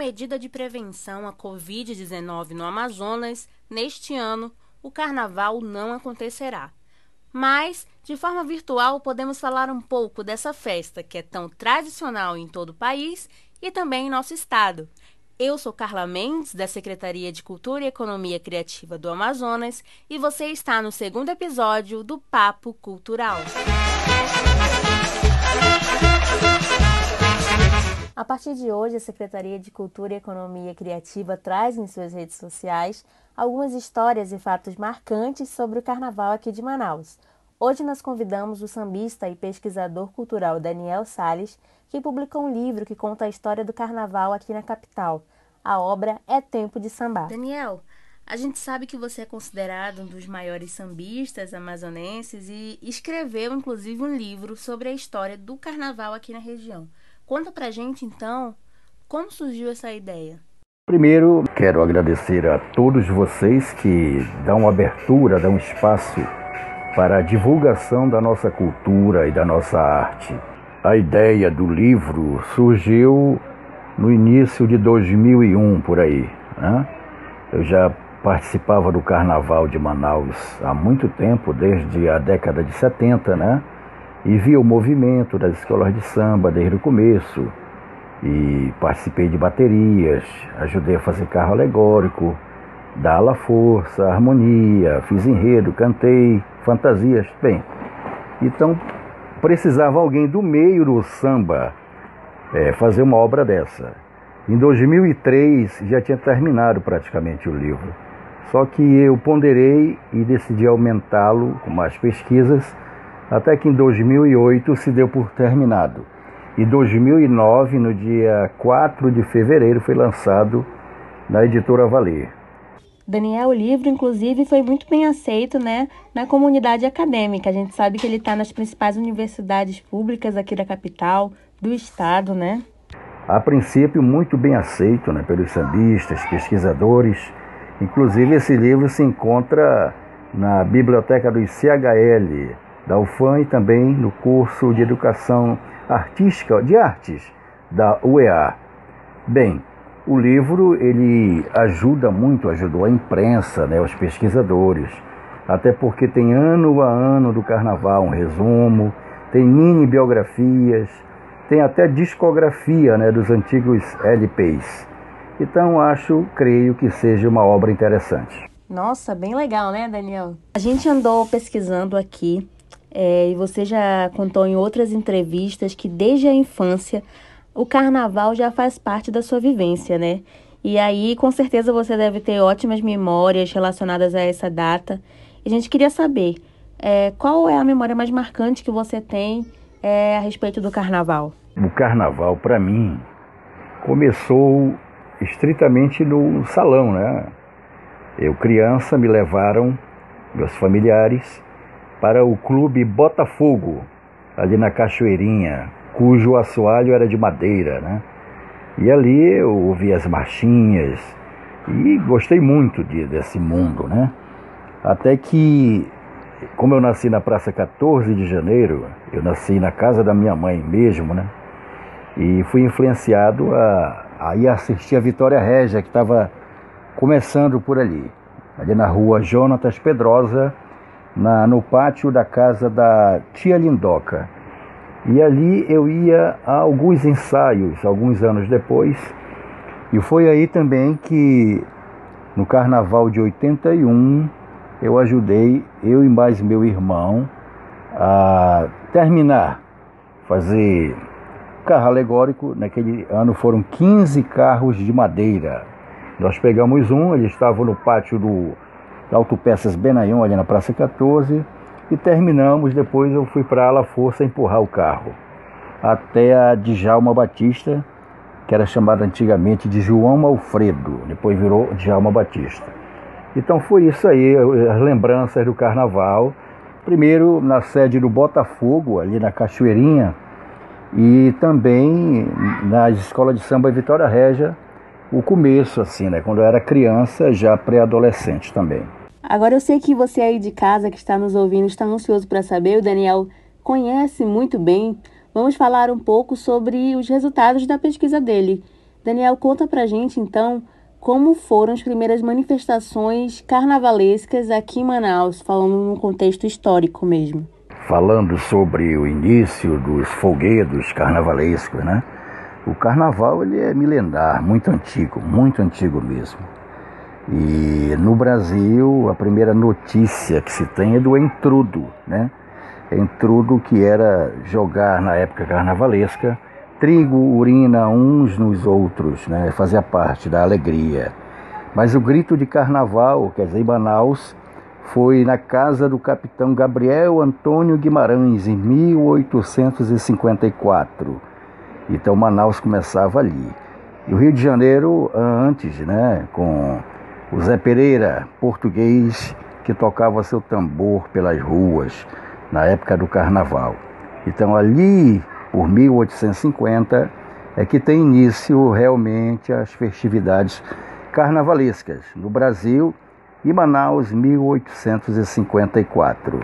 medida de prevenção à Covid-19 no Amazonas, neste ano, o carnaval não acontecerá. Mas, de forma virtual, podemos falar um pouco dessa festa que é tão tradicional em todo o país e também em nosso estado. Eu sou Carla Mendes, da Secretaria de Cultura e Economia Criativa do Amazonas, e você está no segundo episódio do Papo Cultural. A partir de hoje, a Secretaria de Cultura e Economia Criativa traz em suas redes sociais algumas histórias e fatos marcantes sobre o carnaval aqui de Manaus. Hoje nós convidamos o sambista e pesquisador cultural Daniel Sales, que publicou um livro que conta a história do carnaval aqui na capital. A obra é Tempo de Sambar. Daniel, a gente sabe que você é considerado um dos maiores sambistas amazonenses e escreveu inclusive um livro sobre a história do carnaval aqui na região. Conta pra gente então como surgiu essa ideia. Primeiro, quero agradecer a todos vocês que dão abertura, dão espaço para a divulgação da nossa cultura e da nossa arte. A ideia do livro surgiu no início de 2001, por aí. Né? Eu já participava do Carnaval de Manaus há muito tempo, desde a década de 70, né? E vi o movimento das escolas de samba desde o começo e participei de baterias, ajudei a fazer carro alegórico, dar ala força, harmonia, fiz enredo, cantei, fantasias, bem. Então precisava alguém do meio do samba é, fazer uma obra dessa. Em 2003 já tinha terminado praticamente o livro, só que eu ponderei e decidi aumentá-lo com mais pesquisas até que em 2008 se deu por terminado. E 2009, no dia 4 de fevereiro, foi lançado na editora Valer. Daniel, o livro, inclusive, foi muito bem aceito né, na comunidade acadêmica. A gente sabe que ele está nas principais universidades públicas aqui da capital, do estado, né? A princípio, muito bem aceito né, pelos sambistas, pesquisadores. Inclusive, esse livro se encontra na biblioteca do ICHL, da UFAM e também no curso de Educação Artística de Artes da UEA. Bem, o livro ele ajuda muito, ajudou a imprensa, né, os pesquisadores, até porque tem ano a ano do carnaval, um resumo, tem mini biografias, tem até discografia né, dos antigos LPs. Então acho, creio que seja uma obra interessante. Nossa, bem legal, né, Daniel? A gente andou pesquisando aqui é, e você já contou em outras entrevistas que desde a infância o carnaval já faz parte da sua vivência, né? E aí, com certeza, você deve ter ótimas memórias relacionadas a essa data. E a gente queria saber é, qual é a memória mais marcante que você tem é, a respeito do carnaval. O carnaval, para mim, começou estritamente no salão, né? Eu, criança, me levaram, meus familiares, para o clube Botafogo, ali na Cachoeirinha, cujo assoalho era de madeira, né? E ali eu ouvi as marchinhas e gostei muito de, desse mundo, né? Até que, como eu nasci na Praça 14 de Janeiro, eu nasci na casa da minha mãe mesmo, né? E fui influenciado a, a ir assistir a Vitória Régia, que estava começando por ali, ali na rua Jonatas Pedrosa, na, no pátio da casa da tia Lindoca. E ali eu ia a alguns ensaios, alguns anos depois, e foi aí também que no carnaval de 81 eu ajudei, eu e mais meu irmão, a terminar, fazer carro alegórico. Naquele ano foram 15 carros de madeira. Nós pegamos um, ele estava no pátio do da Autopeças Benayon, ali na Praça 14, e terminamos. Depois eu fui para a Força empurrar o carro até a Djalma Batista, que era chamada antigamente de João Alfredo, depois virou Djalma Batista. Então foi isso aí, as lembranças do carnaval. Primeiro na sede do Botafogo, ali na Cachoeirinha, e também na escola de samba Vitória Régia, o começo, assim, né? Quando eu era criança, já pré-adolescente também. Agora eu sei que você aí de casa que está nos ouvindo está ansioso para saber, o Daniel conhece muito bem. Vamos falar um pouco sobre os resultados da pesquisa dele. Daniel, conta pra gente então como foram as primeiras manifestações carnavalescas aqui em Manaus, falando num contexto histórico mesmo. Falando sobre o início dos folguedos carnavalescos, né? O carnaval ele é milenar, muito antigo, muito antigo mesmo. E no Brasil, a primeira notícia que se tem é do entrudo, né? Entrudo que era jogar na época carnavalesca trigo, urina uns nos outros, né? Fazia parte da alegria. Mas o grito de carnaval, quer dizer, em Manaus, foi na casa do capitão Gabriel Antônio Guimarães em 1854 então Manaus começava ali. E o Rio de Janeiro antes, né, com o Zé Pereira, português, que tocava seu tambor pelas ruas na época do carnaval. Então ali, por 1850, é que tem início realmente as festividades carnavalescas no Brasil e Manaus 1854.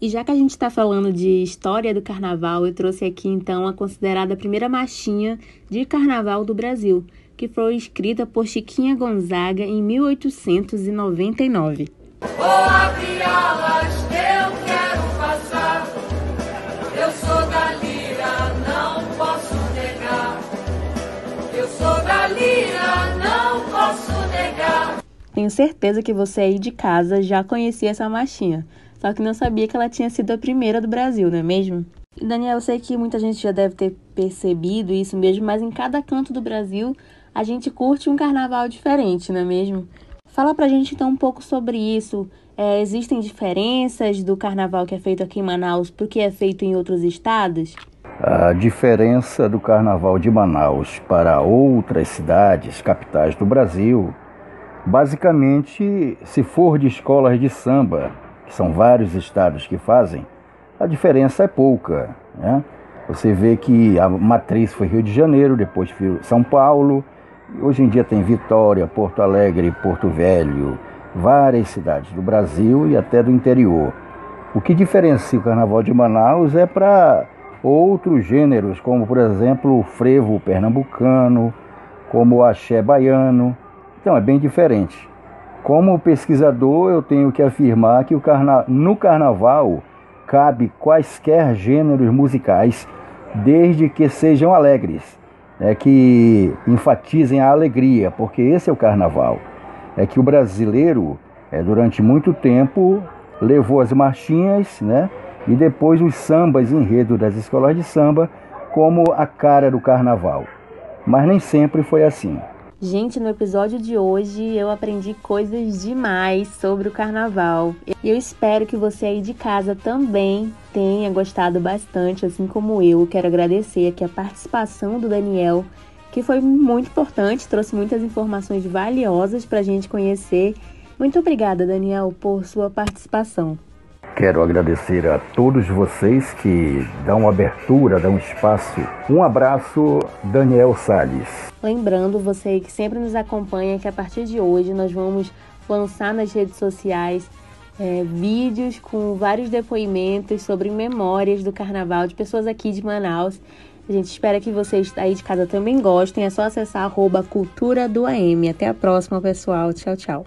E já que a gente está falando de história do carnaval, eu trouxe aqui então a considerada primeira marchinha de carnaval do Brasil, que foi escrita por Chiquinha Gonzaga em 1899. Vou abrir alas, eu quero passar. Eu sou da lira, não posso negar. Eu sou da lira, não posso negar. Tenho certeza que você aí de casa já conhecia essa marchinha só que não sabia que ela tinha sido a primeira do Brasil, não é mesmo? E Daniel, eu sei que muita gente já deve ter percebido isso mesmo, mas em cada canto do Brasil a gente curte um carnaval diferente, não é mesmo? Fala pra gente então um pouco sobre isso. É, existem diferenças do carnaval que é feito aqui em Manaus para o que é feito em outros estados? A diferença do carnaval de Manaus para outras cidades, capitais do Brasil, basicamente, se for de escolas de samba, que são vários estados que fazem, a diferença é pouca. Né? Você vê que a matriz foi Rio de Janeiro, depois São Paulo, hoje em dia tem Vitória, Porto Alegre, Porto Velho, várias cidades do Brasil e até do interior. O que diferencia o Carnaval de Manaus é para outros gêneros, como por exemplo o frevo pernambucano, como o axé baiano. Então é bem diferente. Como pesquisador, eu tenho que afirmar que carna... no carnaval cabe quaisquer gêneros musicais, desde que sejam alegres, né, que enfatizem a alegria, porque esse é o carnaval. É que o brasileiro, é, durante muito tempo, levou as marchinhas né, e depois os sambas enredo das escolas de samba como a cara do carnaval. Mas nem sempre foi assim. Gente, no episódio de hoje eu aprendi coisas demais sobre o carnaval. Eu espero que você aí de casa também tenha gostado bastante, assim como eu. Quero agradecer aqui a participação do Daniel, que foi muito importante, trouxe muitas informações valiosas para a gente conhecer. Muito obrigada, Daniel, por sua participação. Quero agradecer a todos vocês que dão abertura, dão espaço. Um abraço, Daniel Sales. Lembrando você que sempre nos acompanha que a partir de hoje nós vamos lançar nas redes sociais é, vídeos com vários depoimentos sobre memórias do carnaval de pessoas aqui de Manaus. A gente espera que vocês aí de casa também gostem. É só acessar a cultura do AM. Até a próxima, pessoal. Tchau, tchau.